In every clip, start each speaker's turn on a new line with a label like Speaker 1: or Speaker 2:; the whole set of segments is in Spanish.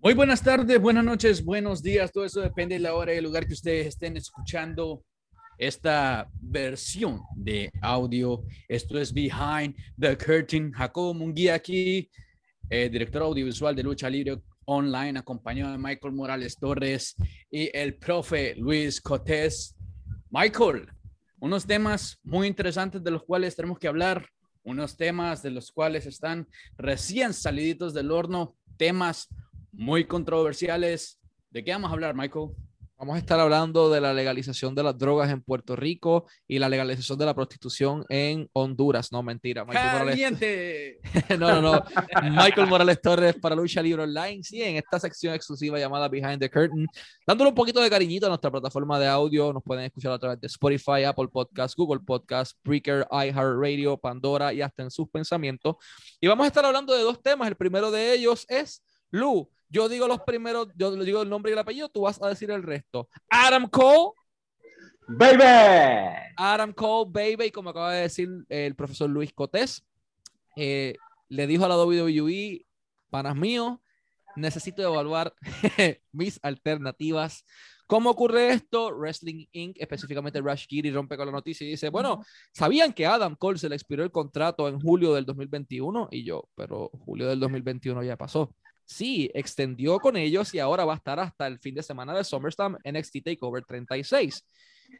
Speaker 1: Muy buenas tardes, buenas noches, buenos días. Todo eso depende de la hora y el lugar que ustedes estén escuchando esta versión de audio. Esto es Behind the Curtain. Jacobo Munguía aquí, eh, director audiovisual de Lucha Libre Online, acompañado de Michael Morales Torres y el profe Luis Cotés. Michael, unos temas muy interesantes de los cuales tenemos que hablar, unos temas de los cuales están recién saliditos del horno, temas muy controversiales. ¿De qué vamos a hablar, Michael?
Speaker 2: Vamos a estar hablando de la legalización de las drogas en Puerto Rico y la legalización de la prostitución en Honduras. No, mentira.
Speaker 1: Michael Morales...
Speaker 2: no, no, no. Michael Morales Torres para Lucha Libre Online. Sí, en esta sección exclusiva llamada Behind the Curtain. Dándole un poquito de cariñito a nuestra plataforma de audio. Nos pueden escuchar a través de Spotify, Apple Podcasts, Google Podcasts, Breaker, iHeartRadio, Pandora y hasta en sus pensamientos. Y vamos a estar hablando de dos temas. El primero de ellos es Lu yo digo los primeros, yo digo el nombre y el apellido, tú vas a decir el resto. Adam Cole.
Speaker 3: Baby.
Speaker 2: Adam Cole, baby, como acaba de decir el profesor Luis Cotés, eh, le dijo a la WWE, panas míos, necesito evaluar mis alternativas. ¿Cómo ocurre esto? Wrestling Inc., específicamente Rush Giri, rompe con la noticia y dice, bueno, ¿sabían que Adam Cole se le expiró el contrato en julio del 2021? Y yo, pero julio del 2021 ya pasó sí, extendió con ellos y ahora va a estar hasta el fin de semana de SummerSlam NXT TakeOver 36.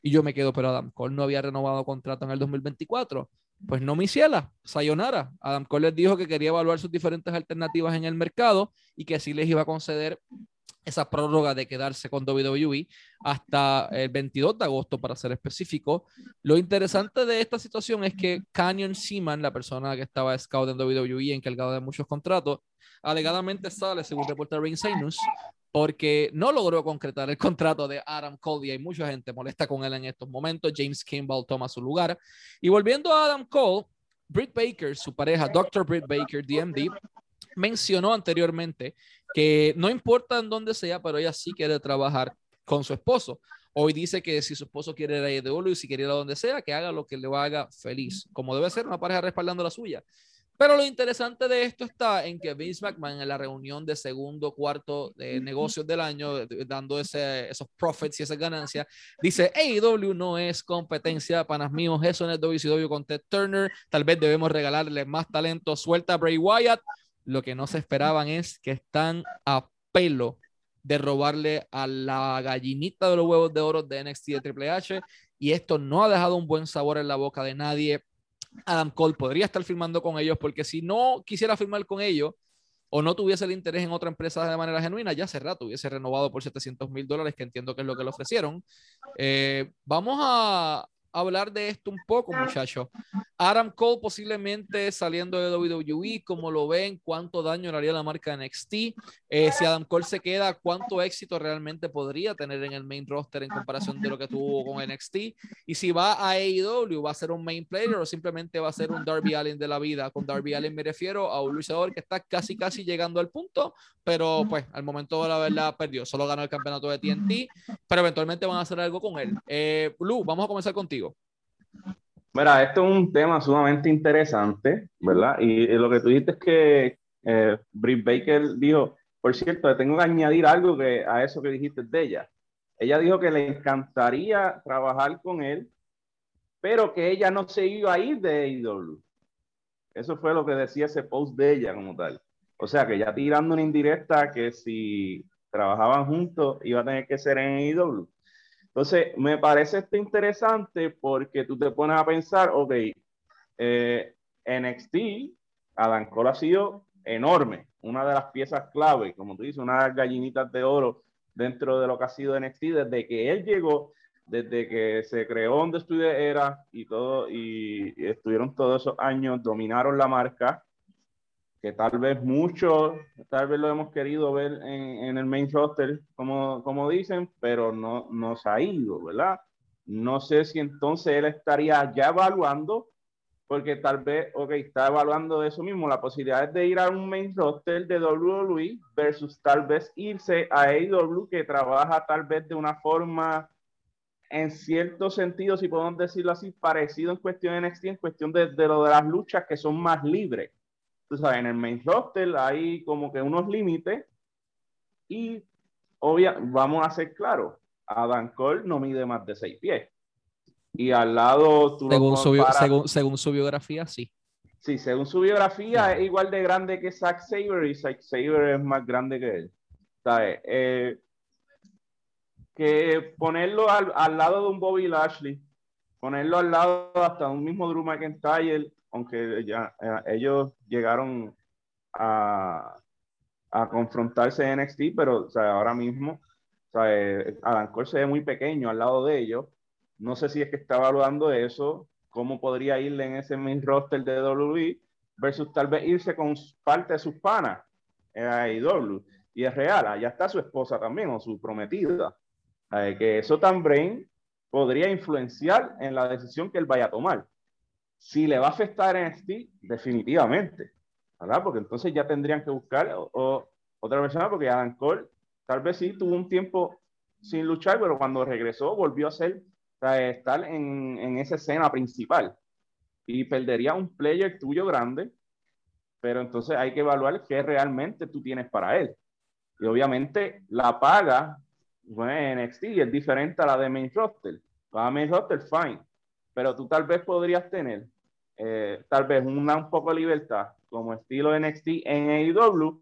Speaker 2: Y yo me quedo, pero Adam Cole no había renovado contrato en el 2024. Pues no, mi ciela, sayonara. Adam Cole les dijo que quería evaluar sus diferentes alternativas en el mercado y que sí les iba a conceder esa prórroga de quedarse con WWE hasta el 22 de agosto, para ser específico. Lo interesante de esta situación es que Canyon Seaman, la persona que estaba scout en WWE, encargado de muchos contratos, alegadamente sale, según reporta Ring News, porque no logró concretar el contrato de Adam Cole y hay mucha gente molesta con él en estos momentos. James Kimball toma su lugar. Y volviendo a Adam Cole, Britt Baker, su pareja, Dr. Britt Baker, DMD, mencionó anteriormente que no importa en dónde sea, pero ella sí quiere trabajar con su esposo. Hoy dice que si su esposo quiere ir a de y si quiere ir a donde sea, que haga lo que le haga feliz, como debe ser una pareja respaldando la suya. Pero lo interesante de esto está en que Vince McMahon en la reunión de segundo, cuarto de negocios del año, dando ese, esos profits y esas ganancias, dice, AEW no es competencia, panas míos, eso no es WCW con Ted Turner, tal vez debemos regalarle más talento, suelta a Bray Wyatt. Lo que no se esperaban es que están a pelo de robarle a la gallinita de los huevos de oro de NXT de Triple H y esto no ha dejado un buen sabor en la boca de nadie Adam Cole podría estar firmando con ellos, porque si no quisiera firmar con ellos o no tuviese el interés en otra empresa de manera genuina, ya hace rato hubiese renovado por 700 mil dólares, que entiendo que es lo que le ofrecieron. Eh, vamos a, hablar de esto un poco, muchachos. Adam Cole posiblemente saliendo de WWE, como lo ven, cuánto daño le haría la marca NXT. Eh, si Adam Cole se queda, cuánto éxito realmente podría tener en el main roster en comparación de lo que tuvo con NXT. Y si va a AEW, va a ser un main player o simplemente va a ser un Darby Allin de la vida. Con Darby Allin me refiero a un luchador que está casi, casi llegando al punto, pero pues al momento de la verdad perdió. Solo ganó el campeonato de TNT, pero eventualmente van a hacer algo con él. Eh, Blue, vamos a comenzar contigo.
Speaker 3: Mira, esto es un tema sumamente interesante, ¿verdad? Y, lo que tú dijiste es que eh, Britt Baker dijo, por cierto, tengo que añadir algo que, a eso que dijiste de ella. Ella dijo que le encantaría trabajar con él, pero que ella no se iba a ir de AEW. Eso fue lo que decía ese post de ella como tal. O sea, que ya tirando una indirecta que si trabajaban juntos iba a tener que ser en AEW. Entonces, me parece esto interesante porque tú te pones a pensar, ok, eh, NXT, Adam Cole ha sido enorme, una de las piezas clave, como tú dices, una de las gallinitas de oro dentro de lo que ha sido NXT desde que él llegó, desde que se creó donde estudié era y todo, y estuvieron todos esos años, dominaron la marca, que tal vez muchos, tal vez lo hemos querido ver en, el main roster, como, como dicen, pero no nos ha ido, ¿verdad? No sé si entonces él estaría ya evaluando, porque tal vez, ok, está evaluando eso mismo, la posibilidad de ir a un main roster de WWE versus tal vez irse a AEW que trabaja tal vez de una forma, en cierto sentido, si podemos decirlo así, parecido en cuestión de NXT, en cuestión de, de lo de las luchas que son más libres tú sabes, en el main roster hay como que unos límites Y obvia, vamos a ser claros, Adam Cole no mide más de 6 pies. Y al lado...
Speaker 2: según, su, según, su biografía, sí.
Speaker 3: Sí, según su biografía es igual de grande que Zack Saber y Zack Saber es más grande que él. ¿Sabes? Eh, que ponerlo al, al, lado de un Bobby Lashley, ponerlo al lado hasta un mismo Drew McIntyre, aunque ya eh, ellos llegaron a, a confrontarse en NXT, pero o sea, ahora mismo o sea, eh, Adam Cole se ve muy pequeño al lado de ellos. No sé si es que está evaluando eso, cómo podría irle en ese main roster de WWE versus tal vez irse con parte de sus panas en AEW. Y es real, allá está su esposa también o su prometida. Eh, que eso también podría influenciar en la decisión que él vaya a tomar. Si le va a afectar en NXT, definitivamente. ¿verdad? Porque entonces ya tendrían que buscar otra persona, porque Adam Cole tal vez sí tuvo un tiempo sin luchar, pero cuando regresó volvió a ser, estar en, en esa escena principal. Y perdería un player tuyo grande, pero entonces hay que evaluar qué realmente tú tienes para él. Y obviamente la paga bueno, en NXT es diferente a la de main roster. Para main roster, fine. Pero tú tal vez podrías tener eh, tal vez una un poco de libertad como estilo NXT en AEW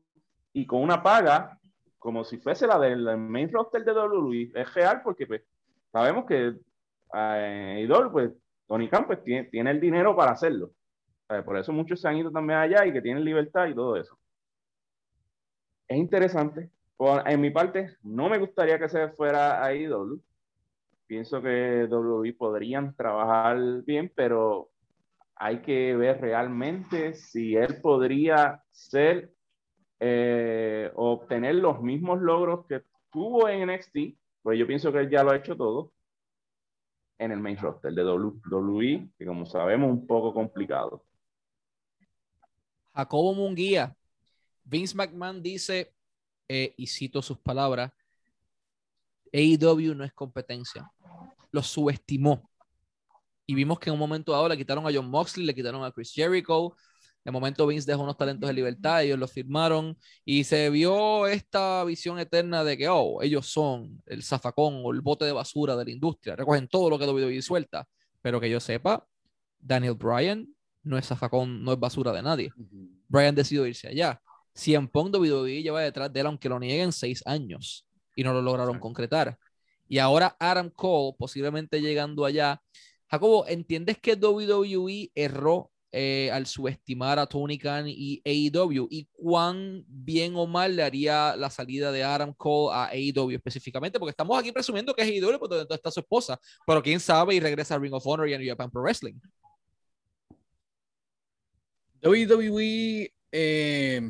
Speaker 3: y con una paga como si fuese la del main roster de WWE. Es real porque pues, sabemos que eh, AEW, pues Tony Khan pues, tiene, tiene, el dinero para hacerlo. por eso muchos se han ido también allá y que tienen libertad y todo eso. Es interesante. En mi parte, no me gustaría que se fuera a AEW. Pienso que WWE podrían trabajar bien, pero hay que ver realmente si él podría ser eh, obtener los mismos logros que tuvo en NXT, pues yo pienso que él ya lo ha hecho todo en el main roster de WWE, que como sabemos un poco complicado.
Speaker 2: Jacobo Munguía, Vince McMahon dice, eh, y cito sus palabras, AEW no es competencia, lo subestimó y vimos que en un momento ahora le quitaron a John Moxley, le quitaron a Chris Jericho. De momento Vince dejó unos talentos de libertad, ellos lo firmaron y se vio esta visión eterna de que, oh, ellos son el zafacón o el bote de basura de la industria, recogen todo lo que WWE suelta. Pero que yo sepa, Daniel Bryan no es zafacón, no es basura de nadie. Bryan decidió irse allá. Si en Pong WWE lleva detrás de él, aunque lo nieguen seis años y no lo lograron concretar. Y ahora Adam Cole, posiblemente llegando allá, Jacobo, ¿entiendes que WWE erró eh, al subestimar a Tony Khan y AEW? ¿Y cuán bien o mal le haría la salida de Adam Cole a AEW específicamente? Porque estamos aquí presumiendo que es AEW porque donde está su esposa, pero quién sabe y regresa a Ring of Honor y a New Japan Pro Wrestling.
Speaker 1: WWE, eh,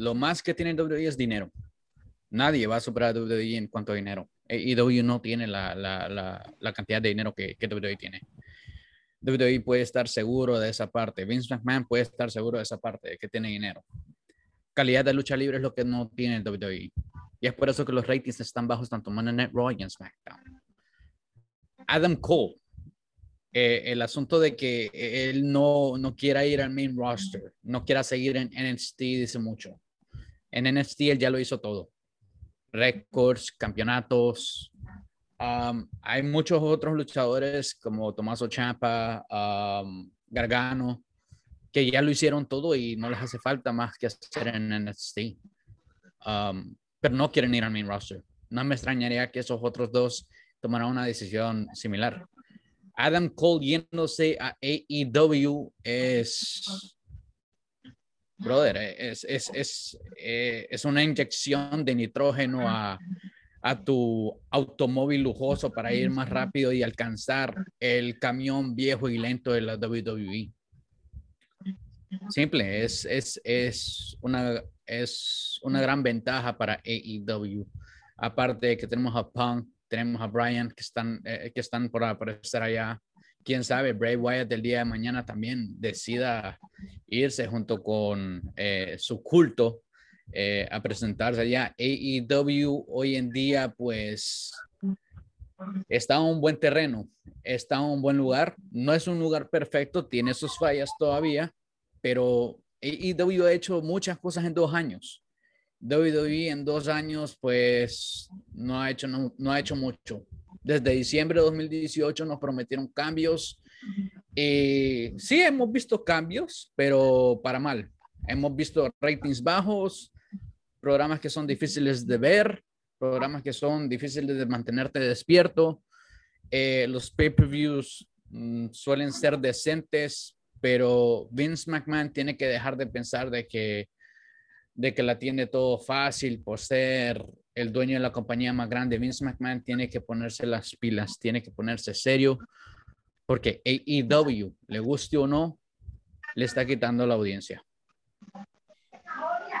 Speaker 1: lo más que tiene WWE es dinero. Nadie va a superar a WWE en cuanto a dinero. AEW no tiene la, la, cantidad de dinero que, que WWE tiene. WWE puede estar seguro de esa parte. Vince McMahon puede estar seguro de esa parte, de que tiene dinero. Calidad de lucha libre es lo que no tiene el WWE. Y es por eso que los ratings están bajos tanto Monday Night Raw y en SmackDown. Adam Cole, eh, el asunto de que él no, no quiera ir al main roster, no quiera seguir en NXT, dice mucho. En NXT él ya lo hizo todo récords, campeonatos. hay muchos otros luchadores como Tomás Champa, Gargano, que ya lo hicieron todo y no les hace falta más que hacer en NXT. pero no quieren ir al main roster. No me extrañaría que esos otros dos tomaran una decisión similar. Adam Cole yéndose a AEW es brother, eh, es, es, es, eh, es una inyección de nitrógeno a, a, tu automóvil lujoso para ir más rápido y alcanzar el camión viejo y lento de la WWE. Simple, es, es, es, una, es una gran ventaja para AEW. Aparte de que tenemos a Punk, tenemos a Brian que están, eh, que están por aparecer allá quién sabe, Bray Wyatt del día de mañana también decida irse junto con eh, su culto eh, a presentarse allá. AEW hoy en día, pues, está en un buen terreno, está en un buen lugar. No es un lugar perfecto, tiene sus fallas todavía, pero AEW ha hecho muchas cosas en dos años. WWE en dos años, pues no ha hecho, no ha hecho mucho. Desde diciembre de 2018 nos prometieron cambios. Y sí, hemos visto cambios, pero para mal. Hemos visto ratings bajos, programas que son difíciles de ver, programas que son difíciles de mantenerte despierto. Eh, los pay-per-views mm, suelen ser decentes, pero Vince McMahon tiene que dejar de pensar de que, de que la tiene todo fácil por ser el dueño de la compañía más grande. Vince McMahon tiene que ponerse las pilas, tiene que ponerse serio, porque AEW, le guste o no, le está quitando la audiencia.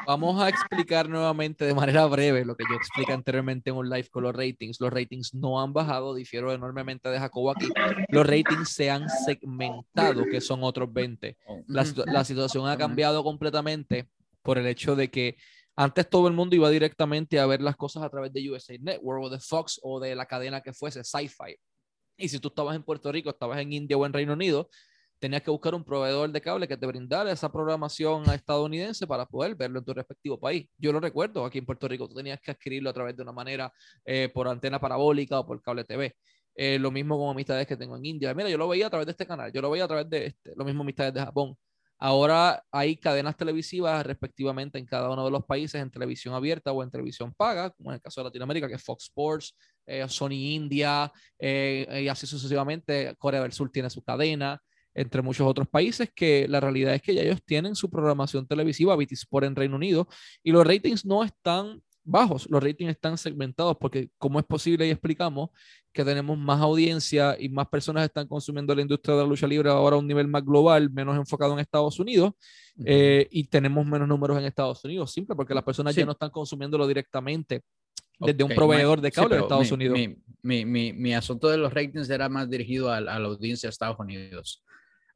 Speaker 2: Vamos a explicar nuevamente de manera breve lo que yo expliqué anteriormente en un live con los ratings. Los ratings no han bajado, difiero enormemente de Jacobo aquí. Los ratings se han segmentado, que son otros 20. La, la situación ha cambiado completamente por el hecho de que antes todo el mundo iba directamente a ver las cosas a través de USA Network o de Fox o de la cadena que fuese, Sci-Fi. Y si tú estabas en Puerto Rico, estabas en India o en Reino Unido, tenías que buscar un proveedor de cable que te brindara esa programación estadounidense para poder verlo en tu respectivo país. Yo lo recuerdo, aquí en Puerto Rico tú tenías que adquirirlo a través de una manera eh, por antena parabólica o por cable TV. Eh, lo mismo con amistades que tengo en India. Mira, yo lo veía a través de este canal, yo lo veía a través de este, lo mismo amistades de Japón. Ahora hay cadenas televisivas respectivamente en cada uno de los países en televisión abierta o en televisión paga, como en el caso de Latinoamérica, que es Fox Sports, eh, Sony India, y así sucesivamente. Corea del Sur tiene su cadena entre muchos otros países, que la realidad es que ya ellos tienen su programación televisiva, BT Sport en Reino Unido, y los ratings no están bajos, los ratings están segmentados, porque como es posible y explicamos que tenemos más audiencia y más personas están consumiendo la industria de la lucha libre ahora a un nivel más global, menos enfocado en Estados Unidos, eh, y tenemos menos números en Estados Unidos, simple porque las personas ya no están consumiéndolo directamente desde un proveedor de cable de Estados Unidos.
Speaker 1: Mi, mi, mi, asunto de los ratings era más dirigido a, la audiencia de Estados Unidos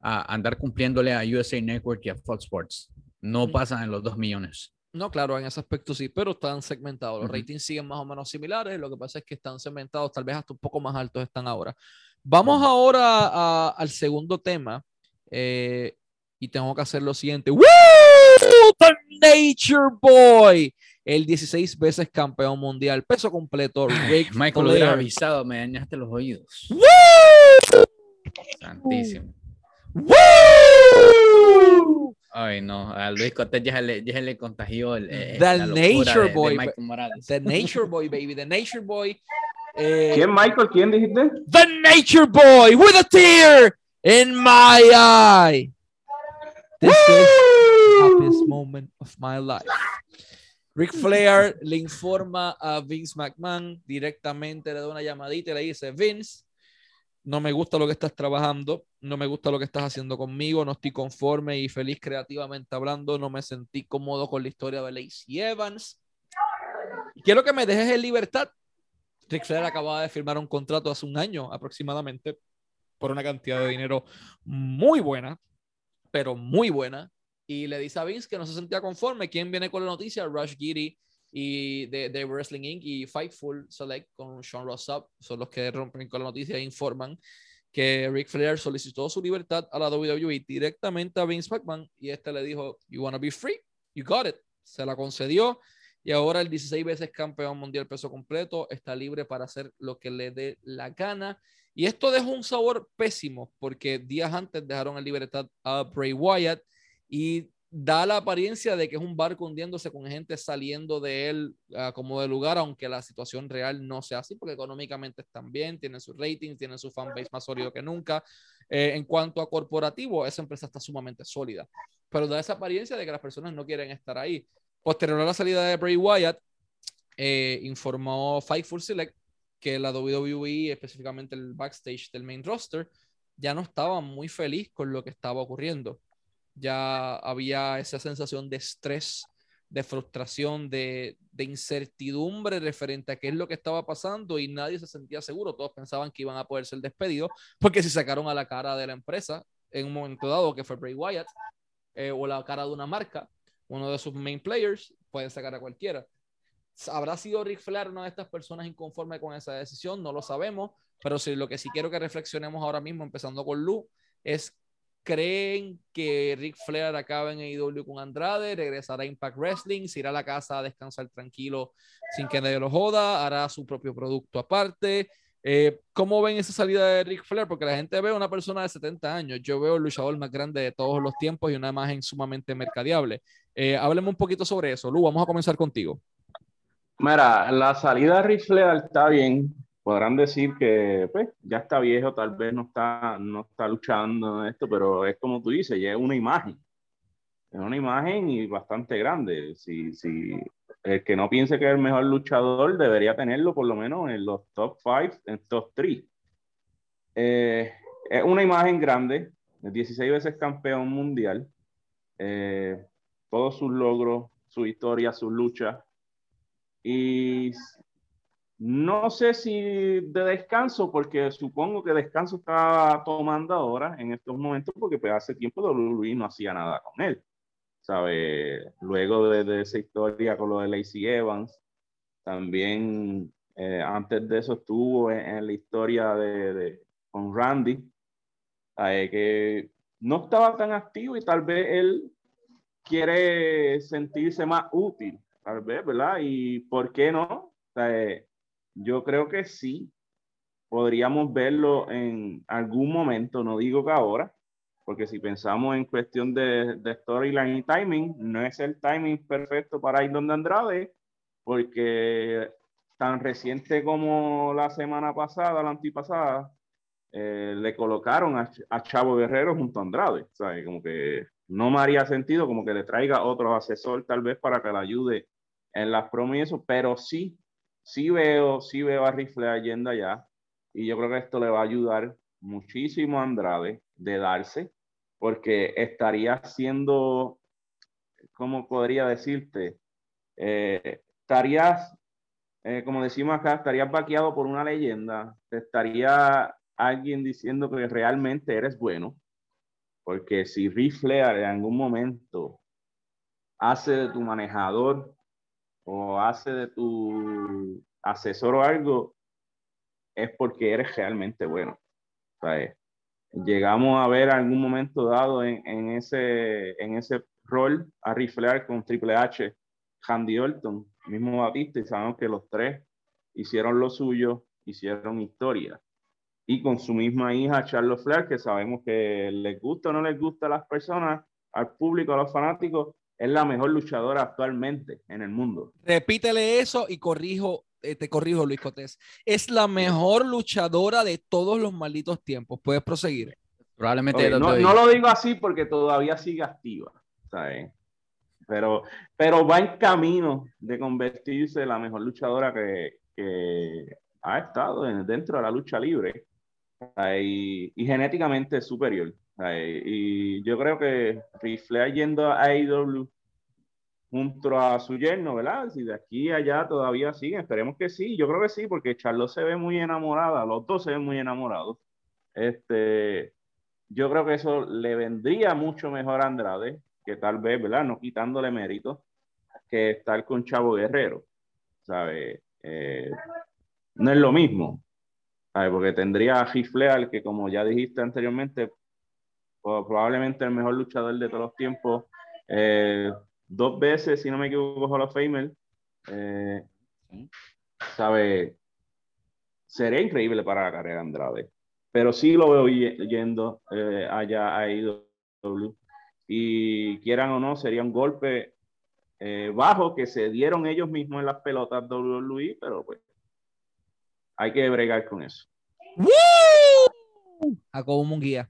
Speaker 1: a andar cumpliéndole a USA Network y a Fox Sports. No pasan en los dos millones.
Speaker 2: No, claro, en ese aspecto sí, pero están segmentados. Los ratings siguen más o menos similares. Lo que pasa es que están segmentados, tal vez hasta un poco más altos están ahora. Vamos ahora al segundo tema. Eh, y tengo que hacer lo siguiente. ¡Woo! The Nature Boy. El 16 veces campeón mundial, peso completo.
Speaker 1: Rick Michael, lo hubiera avisado, me dañaste los oídos. Santísimo. Ay, no, a Luis Cortés ya le, ya le contagió el,
Speaker 2: eh, The Nature Boy. The Nature Boy, baby. The Nature Boy.
Speaker 3: Eh, ¿Quién, Michael? ¿Quién dijiste?
Speaker 2: The Nature Boy with a tear in my eye. This is the happiest moment of my life. Ric Flair le informa a Vince McMahon directamente, le da una llamadita y le dice, Vince, no me gusta lo que estás trabajando, no me gusta lo que estás haciendo conmigo, no estoy conforme y feliz creativamente hablando, no me sentí cómodo con la historia de Lacey Evans. quiero que me dejes en libertad. Rick Flair acababa de firmar un contrato hace un año aproximadamente por una cantidad de dinero muy buena, pero muy buena. Y le dice a Vince que no se sentía conforme. ¿Quién viene con la noticia? Rush Giddy y de, de, Wrestling Inc. y Fightful Select con Sean Ross Up son los que rompen con la noticia e informan que Ric Flair solicitó su libertad a la WWE directamente a Vince McMahon y este le dijo, You wanna be free? You got it. Se la concedió y ahora el 16 veces campeón mundial peso completo está libre para hacer lo que le dé la gana. Y esto dejó un sabor pésimo porque días antes dejaron en libertad a Bray Wyatt y da la apariencia de que es un barco hundiéndose con gente saliendo de él ah, como de lugar, aunque la situación real no sea así, porque económicamente están bien, tienen su rating, tienen su fanbase más sólido que nunca. Eh, en cuanto a corporativo, esa empresa está sumamente sólida, pero da esa apariencia de que las personas no quieren estar ahí. Posterior a la salida de Bray Wyatt, eh, informó Fightful Select que la WWE, específicamente el backstage del main roster, ya no estaba muy feliz con lo que estaba ocurriendo ya había esa sensación de estrés, de frustración, de, incertidumbre referente a qué es lo que estaba pasando y nadie se sentía seguro. Todos pensaban que iban a poder ser despedidos porque si sacaron a la cara de la empresa en un momento dado, que fue Bray Wyatt, eh, o la cara de una marca, uno de sus main players, pueden sacar a cualquiera. ¿Habrá sido Rick Flair una de estas personas inconforme con esa decisión? No lo sabemos, pero sí, lo que sí quiero que reflexionemos ahora mismo, empezando con Lu, es creen que Ric Flair acaba en AEW con Andrade, regresará a Impact Wrestling, se irá a la casa a descansar tranquilo sin que nadie lo joda, hará su propio producto aparte. Eh, ¿Cómo ven esa salida de Ric Flair? Porque la gente ve a una persona de 70 años. Yo veo el luchador más grande de todos los tiempos y una imagen sumamente mercadeable. Eh, hábleme un poquito sobre eso. Lu, vamos a comenzar contigo.
Speaker 3: Mira, la salida de Ric Flair está bien. Podrán decir que pues, ya está viejo, tal vez no está, no está luchando en esto, pero es como tú dices, ya es una imagen. Es una imagen y bastante grande. Si, si el que no piense que es el mejor luchador debería tenerlo por lo menos en los top 5, en top 3. Eh, es una imagen grande, 16 veces campeón mundial, eh, todos sus logros, su historia, sus luchas. Y no sé si de descanso, porque supongo que descanso está tomando ahora en estos momentos, porque pues hace tiempo WWE no hacía nada con él. ¿sabe? Luego de, esa historia con lo de Lacey Evans, también eh, antes de eso estuvo en, la historia de, con Randy, que no estaba tan activo y tal vez él quiere sentirse más útil, tal vez, ¿verdad? Y ¿por qué no? Yo creo que sí, podríamos verlo en algún momento, no digo que ahora, porque si pensamos en cuestión de, de storyline y timing, no es el timing perfecto para ir donde Andrade, porque tan reciente como la semana pasada, la antipasada, eh, le colocaron a, Chavo Guerrero junto a Andrade, ¿sabes? Como que no me haría sentido como que le traiga otro asesor tal vez para que le ayude en las promos y eso, pero sí, sí veo, sí veo a Rifle yendo allá y yo creo que esto le va a ayudar muchísimo a Andrade de darse porque estaría siendo, ¿cómo podría decirte? Eh, estarías, eh, como decimos acá, estarías vaqueado por una leyenda, estaría alguien diciendo que realmente eres bueno, porque si Ric Flair en algún momento hace de tu manejador o hace de tu asesor o algo, es porque eres realmente bueno. O llegamos a ver algún momento dado en, ese, en ese rol a riflear con Triple H, Handy Orton, mismo Batista, y sabemos que los tres hicieron lo suyo, hicieron historia. Y con su misma hija, Charlotte Flair, que sabemos que les gusta o no les gusta a las personas, al público, a los fanáticos, es la mejor luchadora actualmente en el mundo.
Speaker 2: Repítele eso y corrijo eh, te corrijo, Luis Cotés, es la mejor luchadora de todos los malditos tiempos. Puedes proseguir.
Speaker 3: Probablemente. no, lo digo así porque todavía sigue activa, Pero, pero va en camino de convertirse en la mejor luchadora que, ha estado dentro de la lucha libre y, genéticamente superior. Y yo creo que Rifle yendo a AEW junto a su yerno, ¿verdad? Si de aquí a allá todavía siguen, esperemos que sí, yo creo que sí, porque Charlotte se ve muy enamorada, los dos se ven muy enamorados. Este, yo creo que eso le vendría mucho mejor a Andrade, que tal vez, ¿verdad? No quitándole mérito, que estar con Chavo Guerrero, ¿sabe? Eh, no es lo mismo, ¿sabe? Porque tendría a que como ya dijiste anteriormente, probablemente el mejor luchador de todos los tiempos, eh, dos veces, si no me equivoco, Hall of Famer. Eh, ¿Sabe? Sería increíble para la carrera de Andrade. Pero sí lo veo yendo eh, allá a IW. Y quieran o no, sería un golpe eh, bajo que se dieron ellos mismos en las pelotas WWE, pero pues hay que bregar con eso.
Speaker 2: como un guía.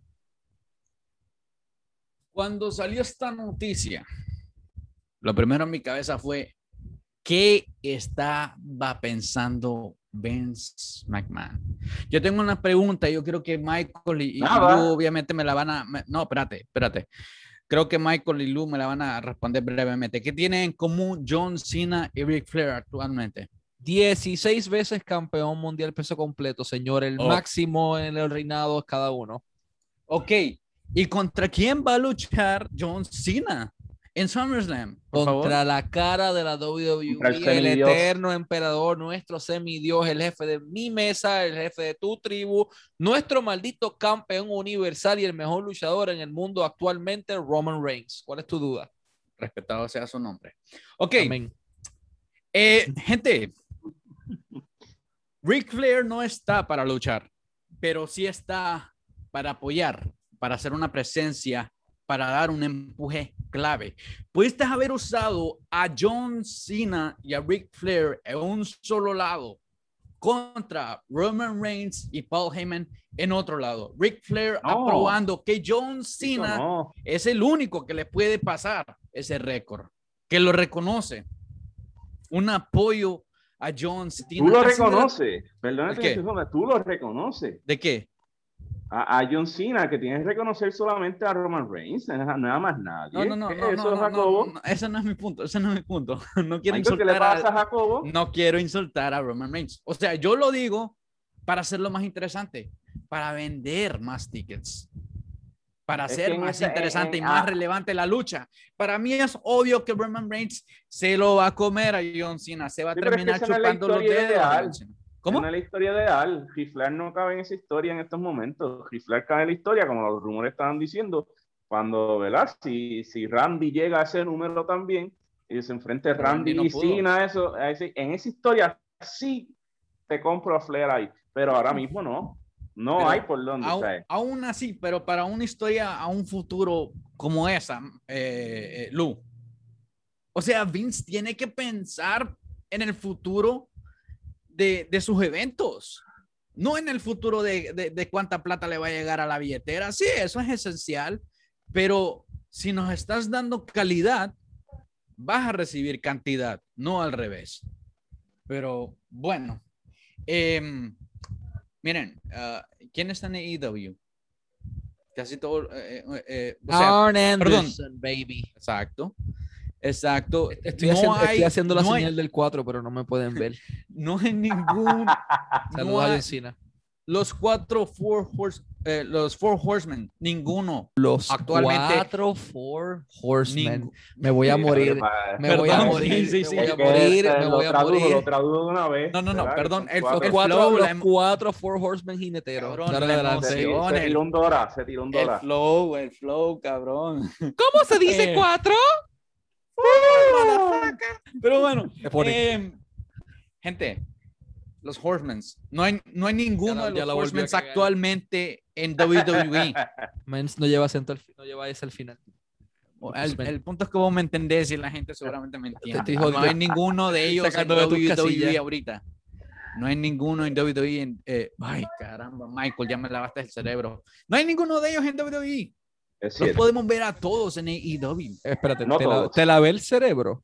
Speaker 1: Cuando salió esta noticia, lo primero en mi cabeza fue, ¿qué estaba pensando Vince McMahon? Yo tengo una pregunta, yo creo que Michael y, Lou obviamente me la van a... no, espérate, espérate. Creo que Michael y Lou me la van a responder brevemente. ¿Qué tienen en común John Cena y Ric Flair actualmente?
Speaker 2: 16 veces campeón mundial peso completo, señor. El oh. máximo en el reinado cada uno.
Speaker 1: Ok. ¿Y contra quién va a luchar John Cena? En SummerSlam, por
Speaker 2: contra
Speaker 1: favor.
Speaker 2: la cara de la WWE,
Speaker 3: el
Speaker 2: el, eterno emperador, nuestro semidios, el jefe de mi mesa, el jefe de tu tribu, nuestro maldito campeón universal y el mejor luchador en el mundo actualmente, Roman Reigns. ¿Cuál es tu duda?
Speaker 1: Respetado sea su nombre. Ok,
Speaker 2: Amén.
Speaker 1: eh, gente. Ric Flair no está para luchar, pero sí está para apoyar, para hacer una presencia, para dar un empuje clave. Pudiste haber usado a John Cena y a Ric Flair en un solo lado contra Roman Reigns y Paul Heyman en otro lado. Ric Flair
Speaker 3: No.
Speaker 1: aprobando que John Cena
Speaker 3: no.
Speaker 1: es el único que le puede pasar ese récord, que lo reconoce. Un apoyo a John Cena.
Speaker 3: Tú lo reconoces. Perdóname,
Speaker 1: ¿El qué?
Speaker 3: tú lo reconoces.
Speaker 1: ¿De qué?
Speaker 3: A, a John Cena, que tienes que reconocer solamente a Roman Reigns, nada más nadie.
Speaker 1: No, no, no,
Speaker 3: ¿Qué
Speaker 1: no,
Speaker 3: es
Speaker 1: no,
Speaker 3: eso,
Speaker 1: no,
Speaker 3: Jacobo?
Speaker 1: no, ese no es mi punto, ese no es mi punto. No quiero
Speaker 3: ¿Qué le
Speaker 1: insultar
Speaker 3: pasa a
Speaker 1: a,
Speaker 3: Jacobo?
Speaker 1: no quiero insultar a Roman Reigns. O sea, yo lo digo para hacerlo más interesante, para vender más tickets, para
Speaker 3: Es
Speaker 1: hacer
Speaker 3: en
Speaker 1: más
Speaker 3: ese- en-
Speaker 1: interesante y
Speaker 3: en-
Speaker 1: más
Speaker 3: ah.
Speaker 1: relevante la lucha. Para mí es obvio que Roman Reigns se lo va a comer a John Cena, se va a terminar chupando los dedos. ¿Cómo?
Speaker 3: No es la historia ideal. Giflar no cabe en esa historia en estos momentos. Giflar cabe en la historia, como los rumores estaban diciendo, cuando, ¿verdad? Si, si Randy llega a ese número también y se enfrenta
Speaker 1: Pero
Speaker 3: Randy
Speaker 1: Randy no
Speaker 3: y. Cena, eso, en esa historia sí te compro a Flair ahí, pero ahora mismo no. No
Speaker 1: Pero
Speaker 3: hay por dónde.
Speaker 1: Aún,
Speaker 3: ¿sabes?
Speaker 1: aún así, pero para una historia a un futuro como esa, eh, eh, Lu. O sea, Vince tiene que pensar en el futuro de, de sus eventos, no en el futuro de, de, de cuánta plata le va a llegar a la billetera. Sí, eso es esencial, pero si nos estás dando calidad, vas a recibir cantidad, no al revés. Pero bueno, em, miren, ah, ¿quién está en AEW? Casi todo, eh, eh, eh, o sea,
Speaker 2: Arn
Speaker 1: perdón.
Speaker 2: Anderson, baby.
Speaker 1: exacto, exacto.
Speaker 2: Estoy,
Speaker 1: No
Speaker 2: haciendo,
Speaker 1: hay-
Speaker 2: estoy haciendo la
Speaker 1: no hay-
Speaker 2: señal del 4, pero no me pueden ver.
Speaker 1: no hay ningún,
Speaker 2: Saludos
Speaker 1: no
Speaker 2: a John
Speaker 1: los cuatro four horse, eh, los four horsemen, ninguno.
Speaker 2: Los
Speaker 1: Actualmente-
Speaker 2: cuatro Four Horsemen.
Speaker 1: Ningú-
Speaker 2: Me voy a morir. Me voy a morir.
Speaker 1: sí, sí,
Speaker 2: me voy a morir. Me
Speaker 3: lo
Speaker 2: voy a morir.
Speaker 3: Lo tradujo de una vez.
Speaker 1: No, no, no,
Speaker 3: ¿verdad?
Speaker 1: perdón, el-
Speaker 3: cuatro.
Speaker 1: El
Speaker 2: cuatro,
Speaker 1: flow,
Speaker 2: los
Speaker 1: em-
Speaker 2: cuatro Four Horsemen jineteros.
Speaker 1: Cabrón,
Speaker 2: Dale
Speaker 1: la
Speaker 2: adelante.
Speaker 3: Se, tiró un dólar, se tiró un
Speaker 1: El flow, el flow, cabrón.
Speaker 2: ¿Cómo se dice
Speaker 1: Eh.
Speaker 2: cuatro?
Speaker 1: Pero bueno, em, gente, los Horsemen, no hay, no hay ninguno
Speaker 2: la-
Speaker 1: de los Horsemen actualmente en WWE.
Speaker 2: Mens no lleva acento al no lleva ese al final.
Speaker 1: El, el punto es que vos me entendés y la gente seguramente me entiende. No hay ninguno de ellos en WWE
Speaker 2: casillas.
Speaker 1: ahorita. No hay ninguno en WWE. En, eh, ay, caramba, Michael, ya me lavaste el cerebro. No hay ninguno de ellos en WWE.
Speaker 3: Cierto.
Speaker 1: podemos ver a todos en AEW.
Speaker 2: Espérate,
Speaker 3: No
Speaker 2: te, la, te lavé el cerebro.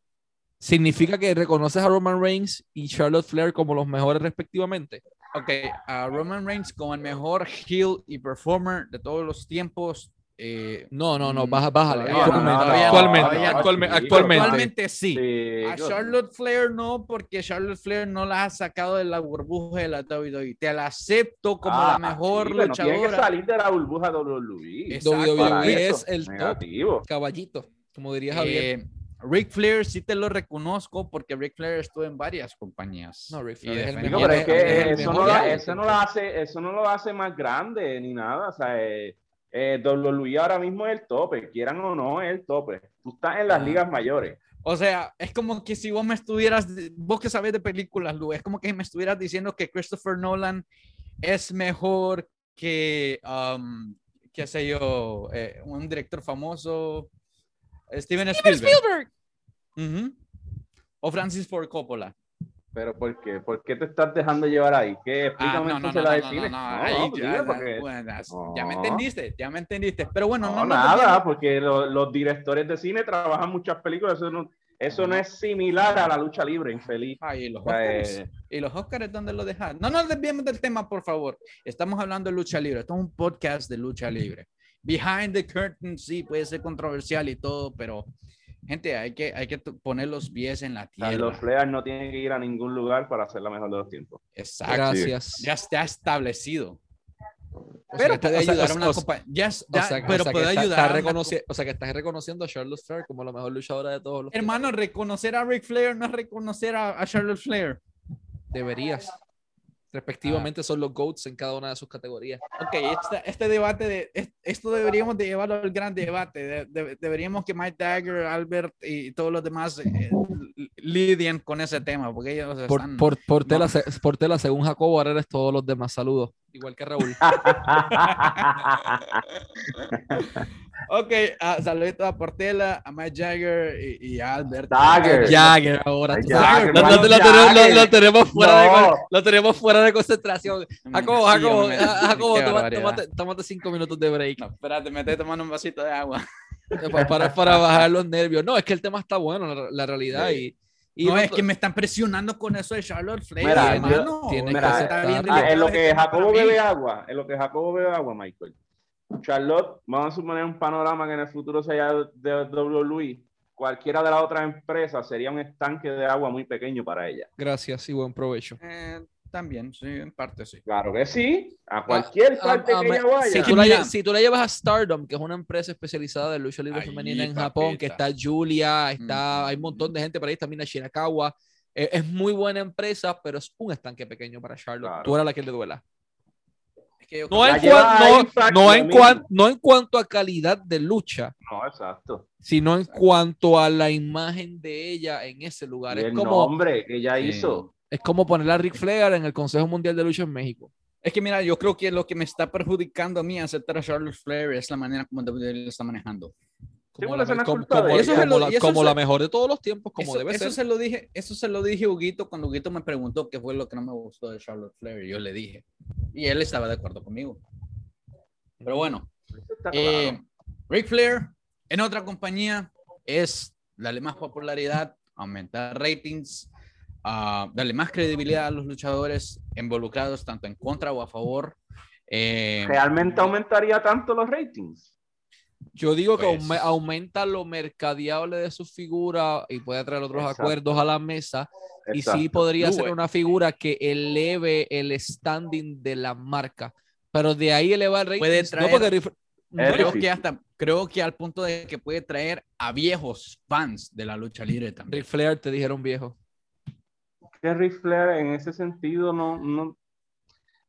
Speaker 2: ¿Significa que reconoces a Roman Reigns y Charlotte Flair como los mejores respectivamente?
Speaker 1: Ok, a Roman Reigns como el mejor heel y performer de todos los tiempos. Eh,
Speaker 2: No, no, no,
Speaker 1: Mm,
Speaker 2: baja, bájale. actualmente, actualmente,
Speaker 1: todavía no.
Speaker 2: actualmente,
Speaker 3: Sí,
Speaker 2: actualmente.
Speaker 1: Actualmente sí.
Speaker 3: Sí,
Speaker 1: A. Charlotte Flair no, porque Charlotte Flair no la ha sacado de la burbuja de la WWE. Te la acepto como
Speaker 3: Ah,
Speaker 1: la mejor
Speaker 3: sí, no Tiene que
Speaker 1: luchadora.
Speaker 3: salir de la burbuja WWE.
Speaker 1: Exacto.
Speaker 2: WWE
Speaker 3: Para
Speaker 2: es
Speaker 3: eso,
Speaker 2: el top
Speaker 3: negativo.
Speaker 2: caballito, como diría Javier.
Speaker 1: Eh, Ric Flair sí te lo reconozco porque Ric Flair estuvo en varias compañías.
Speaker 2: No, Ric
Speaker 1: Y
Speaker 2: Flair es el
Speaker 3: Digo, pero es
Speaker 2: mejor,
Speaker 3: que
Speaker 2: mejor de
Speaker 3: eso no lo hace, eso no lo hace más grande ni nada. O sea, eh, eh, WWE ahora mismo es el tope, quieran o no, es el tope. Tú estás en las
Speaker 1: Ah.
Speaker 3: ligas mayores.
Speaker 1: O sea, es como que si vos me estuvieras, vos que sabes de películas, Lu, es como que me estuvieras diciendo que Christopher Nolan es mejor que, um, qué sé yo, eh, un director famoso, Steven Spielberg. Ujú. O Francis Ford Coppola.
Speaker 3: Pero ¿por qué? ¿Por qué te estás dejando llevar ahí? ¿Qué?
Speaker 1: Ah,
Speaker 3: Explícame
Speaker 1: no, no, no,
Speaker 3: la
Speaker 1: no, no,
Speaker 3: No,
Speaker 1: ahí ya,
Speaker 3: porque-
Speaker 1: ya me entendiste, ya me entendiste. Pero bueno,
Speaker 3: no, nada, porque lo- los directores de cine trabajan muchas películas. Eso no, eso no es similar a la lucha libre, infeliz.
Speaker 1: Ay, ¿y los Oscars?
Speaker 3: eh,
Speaker 1: ¿Y los Oscars dónde lo dejan? No nos desviemos del tema, por favor. Estamos hablando de lucha libre. Esto es un podcast de lucha libre. Behind the curtain, sí, puede ser controversial y todo, pero gente, hay que, hay que poner los pies en la
Speaker 3: o sea,
Speaker 1: tierra.
Speaker 3: los Flair no tienen que ir a ningún lugar para hacer la mejor de los tiempos.
Speaker 1: Exacto.
Speaker 2: Gracias.
Speaker 1: Ya está establecido. O
Speaker 2: Pero
Speaker 1: puede ayudar a una
Speaker 2: sea,
Speaker 1: compa- ya es-
Speaker 2: O
Speaker 1: ya-
Speaker 2: sea,
Speaker 1: pero puede
Speaker 2: está-
Speaker 1: ayudar.
Speaker 2: o sea, que estás reconociendo a Charlotte Flair como la mejor luchadora de todos los
Speaker 1: Hermano, reconocer a Ric Flair no es reconocer a, a Charlotte Flair.
Speaker 2: Deberías. Respectivamente son los GOATs en cada una de sus categorías.
Speaker 1: Ok, este, este debate, de, es- esto deberíamos de llevarlo al gran debate. De- de- deberíamos que Mike Dagger, Albert y todos los demás eh, lidien con ese tema, porque ellos
Speaker 2: Por,
Speaker 1: están...
Speaker 2: por, por, tela,
Speaker 1: no.
Speaker 2: se- por tela, según Jacobo, ahora eres todos los demás. Saludos. Igual que Raúl.
Speaker 1: Ok, uh, saluditos a Portela, a Mike Jagger y, y a Albert.
Speaker 3: Dagger.
Speaker 2: Jagger ahora.
Speaker 3: Jagger.
Speaker 2: Lo, lo-
Speaker 3: mano,
Speaker 2: lo tenemos, lo-
Speaker 3: Jagger.
Speaker 2: lo tenemos fuera de,
Speaker 3: No.
Speaker 2: con- lo tenemos fuera de concentración. Jacobo,
Speaker 1: Sí,
Speaker 2: Jacobo,
Speaker 1: hombre,
Speaker 2: Ja- Jacobo,
Speaker 1: barbaridad.
Speaker 2: tómate, tómate cinco minutos de break
Speaker 1: No, espérate, me estoy tomando un vasito de agua.
Speaker 2: para, para, para bajar los nervios. No, es que el tema está bueno, la, la realidad.
Speaker 3: Sí.
Speaker 2: Y, y
Speaker 1: no,
Speaker 2: no-
Speaker 1: es que me están presionando con eso de Charlotte Flair,
Speaker 3: Mira,
Speaker 1: hermano.
Speaker 2: tienes
Speaker 3: Mira,
Speaker 2: que
Speaker 1: está bien.
Speaker 3: Ah, en lo que Jacobo bebe agua, en lo que Jacobo bebe agua, Michael. Charlotte, vamos a suponer un panorama que en el futuro sea de WWE. Cualquiera de las otras empresas sería un estanque de agua muy pequeño para ella.
Speaker 2: Gracias y buen provecho.
Speaker 1: Eh, también, sí, en parte sí.
Speaker 3: Claro que sí, a cualquier
Speaker 2: A-
Speaker 3: parte
Speaker 2: a- a
Speaker 3: que ella vaya.
Speaker 2: si, tú la,
Speaker 1: mira-
Speaker 2: lle- si tú la llevas a Stardom, que es una empresa especializada de lucha libre
Speaker 1: Ahí,
Speaker 2: femenina en Japón, que está Julia, está, hay un montón de gente por ahí, está Mina Shirakawa. Eh, es muy buena empresa, pero es un estanque pequeño para Charlotte.
Speaker 3: Claro.
Speaker 2: Tú eres la que le duela.
Speaker 1: Que
Speaker 2: No en, cuan- no- no en cuan- no en cuanto a calidad de lucha,
Speaker 3: No, exacto.
Speaker 2: sino en cuanto a la imagen de ella en ese lugar.
Speaker 3: Y
Speaker 2: Es
Speaker 3: el
Speaker 2: como,
Speaker 3: nombre que ella
Speaker 1: Sí.
Speaker 3: hizo.
Speaker 2: es como poner a Ric Flair en el Consejo Mundial de Lucha en México.
Speaker 1: Es que mira, yo creo que lo que me está perjudicando a mí aceptar a Charlotte Flair es la manera como WWE lo está manejando.
Speaker 2: Como, la, como- como-.
Speaker 1: Eso
Speaker 2: como
Speaker 1: lo-
Speaker 2: como
Speaker 1: se-
Speaker 2: mejor de todos los tiempos, como
Speaker 1: eso,
Speaker 2: debe
Speaker 1: eso
Speaker 2: ser.
Speaker 1: se lo dije, eso se lo dije a Huguito cuando Huguito me preguntó qué fue lo que no me gustó de Charlotte Flair y yo le dije y él estaba de acuerdo conmigo. Pero bueno, eh. Ric Flair en otra compañía es darle más popularidad, aumentar ratings, ah, darle más credibilidad a los luchadores involucrados tanto en contra o a favor. Eh,
Speaker 3: ¿Realmente aumentaría tanto los ratings?
Speaker 2: Yo digo que
Speaker 1: Pues-
Speaker 2: aume- aumenta lo mercadeable de su figura y puede traer otros
Speaker 3: Exacto.
Speaker 2: acuerdos a la mesa. Y sí
Speaker 3: Exacto.
Speaker 2: podría ser una figura que eleve el standing de la marca. Pero de ahí elevar ratings.
Speaker 1: Puede
Speaker 2: no
Speaker 1: traer-
Speaker 2: porque no,
Speaker 3: Es
Speaker 1: creo que hasta creo que al punto de que puede traer a viejos fans de la lucha libre también.
Speaker 2: Ric Flair te dijeron viejo.
Speaker 3: que Ric Flair en ese sentido no, no,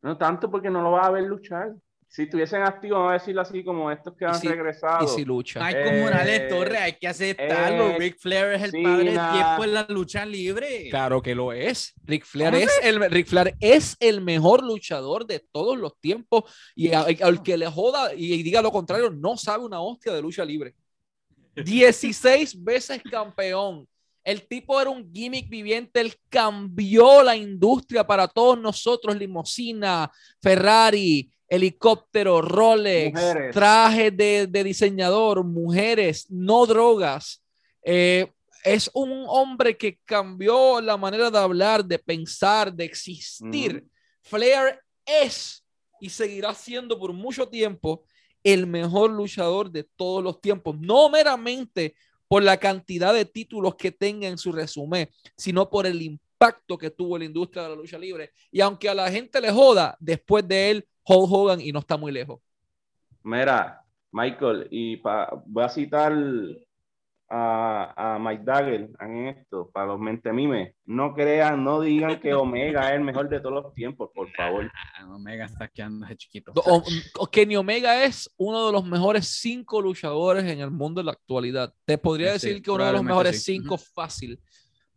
Speaker 3: no tanto porque no lo va a ver luchar. Si estuviesen activos, vamos a decirlo así, como estos que
Speaker 2: Y
Speaker 3: han
Speaker 2: si-
Speaker 3: regresado.
Speaker 2: Y si lucha.
Speaker 1: Michael
Speaker 3: Eh,
Speaker 1: Morales Torres, hay que aceptarlo.
Speaker 3: eh,
Speaker 1: Ric Flair es el padre del tiempo en la lucha libre.
Speaker 2: Claro que lo es. Ric Flair
Speaker 1: ¿Cómo
Speaker 2: es, el, Ric Flair es el mejor luchador de todos los tiempos. Y al que le joda y diga lo contrario, no sabe una hostia de lucha libre. 16 veces campeón. El tipo era un gimmick viviente. Él cambió la industria para todos nosotros. Limosina, Ferrari, helicóptero, Rolex,
Speaker 3: Mujeres.
Speaker 2: trajes de, de diseñador, mujeres, no drogas. Eh, es un hombre que cambió la manera de hablar, de pensar, de existir. Flair es y seguirá siendo por mucho tiempo el mejor luchador de todos los tiempos, no meramente por la cantidad de títulos que tenga en su resumen, sino por el impacto que tuvo la industria de la lucha libre. Y aunque a la gente le joda, después de él, Hulk Hogan y no está muy lejos.
Speaker 3: Mira, Michael, y voy a citar a, a Mike Dagger en esto, para los mentemimes. No crean, no digan que Omega es el mejor de todos los tiempos, por favor.
Speaker 1: Ah, Omega está quedando de chiquito.
Speaker 2: O- o- Kenny Omega es uno de los mejores cinco luchadores en el mundo en la actualidad. Te podría
Speaker 1: Sí,
Speaker 2: decir que uno de los mejores
Speaker 1: sí.
Speaker 2: cinco fácil,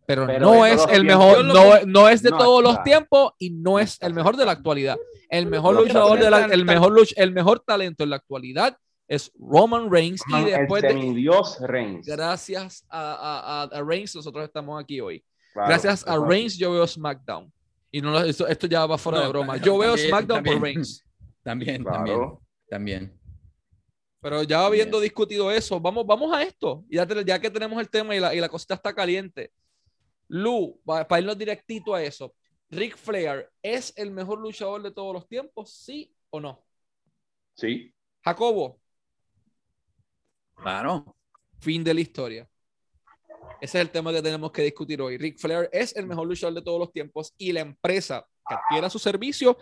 Speaker 2: pero,
Speaker 3: Pero
Speaker 2: no es el
Speaker 3: tiempos.
Speaker 2: mejor, no, no es de
Speaker 3: no
Speaker 2: todos los tiempos y no es el mejor de la actualidad. El mejor luchador de la, el mejor luch- el mejor talento en la actualidad es Roman Reigns y después de,
Speaker 3: semidios Reigns.
Speaker 2: gracias a, a- a- a Reigns nosotros estamos aquí hoy.
Speaker 3: Claro,
Speaker 2: Gracias a. Reigns yo veo SmackDown. Y no lo- esto, esto ya va fuera
Speaker 1: No,
Speaker 2: de broma.
Speaker 1: también-
Speaker 2: Yo veo
Speaker 1: también-
Speaker 2: SmackDown por
Speaker 1: también.
Speaker 2: Reigns.
Speaker 1: También, también,
Speaker 3: Claro.
Speaker 1: también.
Speaker 2: Pero ya habiendo discutido eso, vamos, vamos a esto. Ya, te- ya que tenemos el tema y la, y la cosita está caliente. Lu, para irnos directito a eso. Ric Flair es el mejor luchador de todos los tiempos, sí o no?
Speaker 3: Sí.
Speaker 2: Jacobo,
Speaker 1: Claro.
Speaker 2: fin de la historia. Ese es el tema que tenemos que discutir hoy. Ric Flair es el mejor luchador de todos los tiempos y la empresa que adquiera su servicio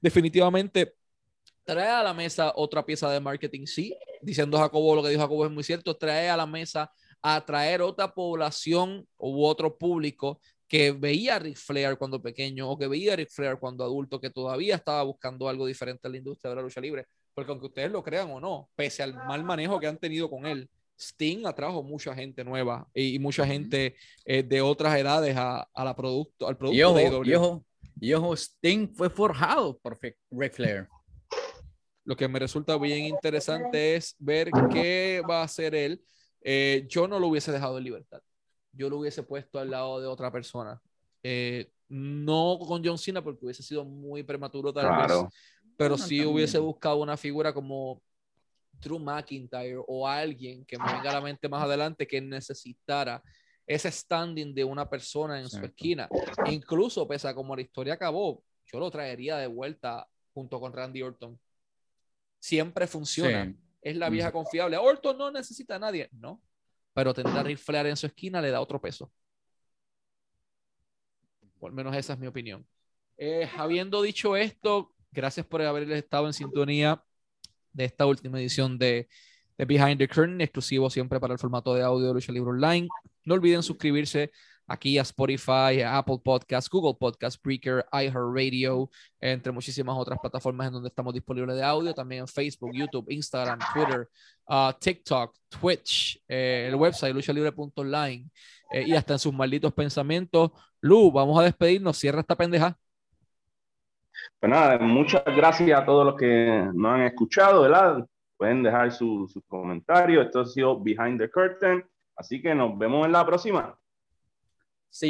Speaker 2: definitivamente trae a la mesa otra pieza de marketing, sí, diciendo Jacobo lo que dijo Jacobo es muy cierto, trae a la mesa a traer otra población u otro público que veía a Ric Flair cuando pequeño o que veía a Ric Flair cuando adulto, que todavía estaba buscando algo diferente en la industria de la lucha libre. Porque aunque ustedes lo crean o no, pese al mal manejo que han tenido con él, Sting atrajo mucha gente nueva y, mucha gente eh, de otras edades a, a la producto, al producto
Speaker 1: y ojo,
Speaker 2: de
Speaker 1: y ojo, y ojo, Sting fue forjado por Ric Flair.
Speaker 2: Lo que me resulta bien interesante es ver qué va a hacer él. Eh, yo no lo hubiese dejado en libertad yo lo hubiese puesto al lado de otra persona. Eh, no con John Cena porque hubiese sido muy prematuro tal vez, pero sí hubiese buscado una figura como Drew McIntyre o alguien que me venga a la mente más adelante que necesitara ese standing de una persona en su esquina. Incluso, pese a como la historia acabó, yo lo traería de vuelta junto con Randy Orton. Siempre funciona. Es la vieja confiable. Orton no necesita a nadie. No, pero tener a Ric Flair en su esquina le da otro peso. Por lo menos esa es mi opinión. Eh, habiendo dicho esto, gracias por haber estado en sintonía de esta última edición de, Behind the Curtain, exclusivo siempre para el formato de audio de Lucha Libre Online. No olviden suscribirse aquí a Spotify, a Apple Podcasts, Google Podcasts, Breaker, iHeartRadio, entre muchísimas otras plataformas en donde estamos disponibles de audio, también en Facebook, YouTube, Instagram, Twitter, uh, TikTok, Twitch, eh, el website luchalibre.online eh, y hasta en sus malditos pensamientos. Lu, vamos a despedirnos, cierra esta pendeja.
Speaker 3: Pues nada, muchas gracias a todos los que nos han escuchado, ¿verdad? Pueden dejar sus su comentarios. Esto ha sido Behind the Curtain. Así que nos vemos en la próxima.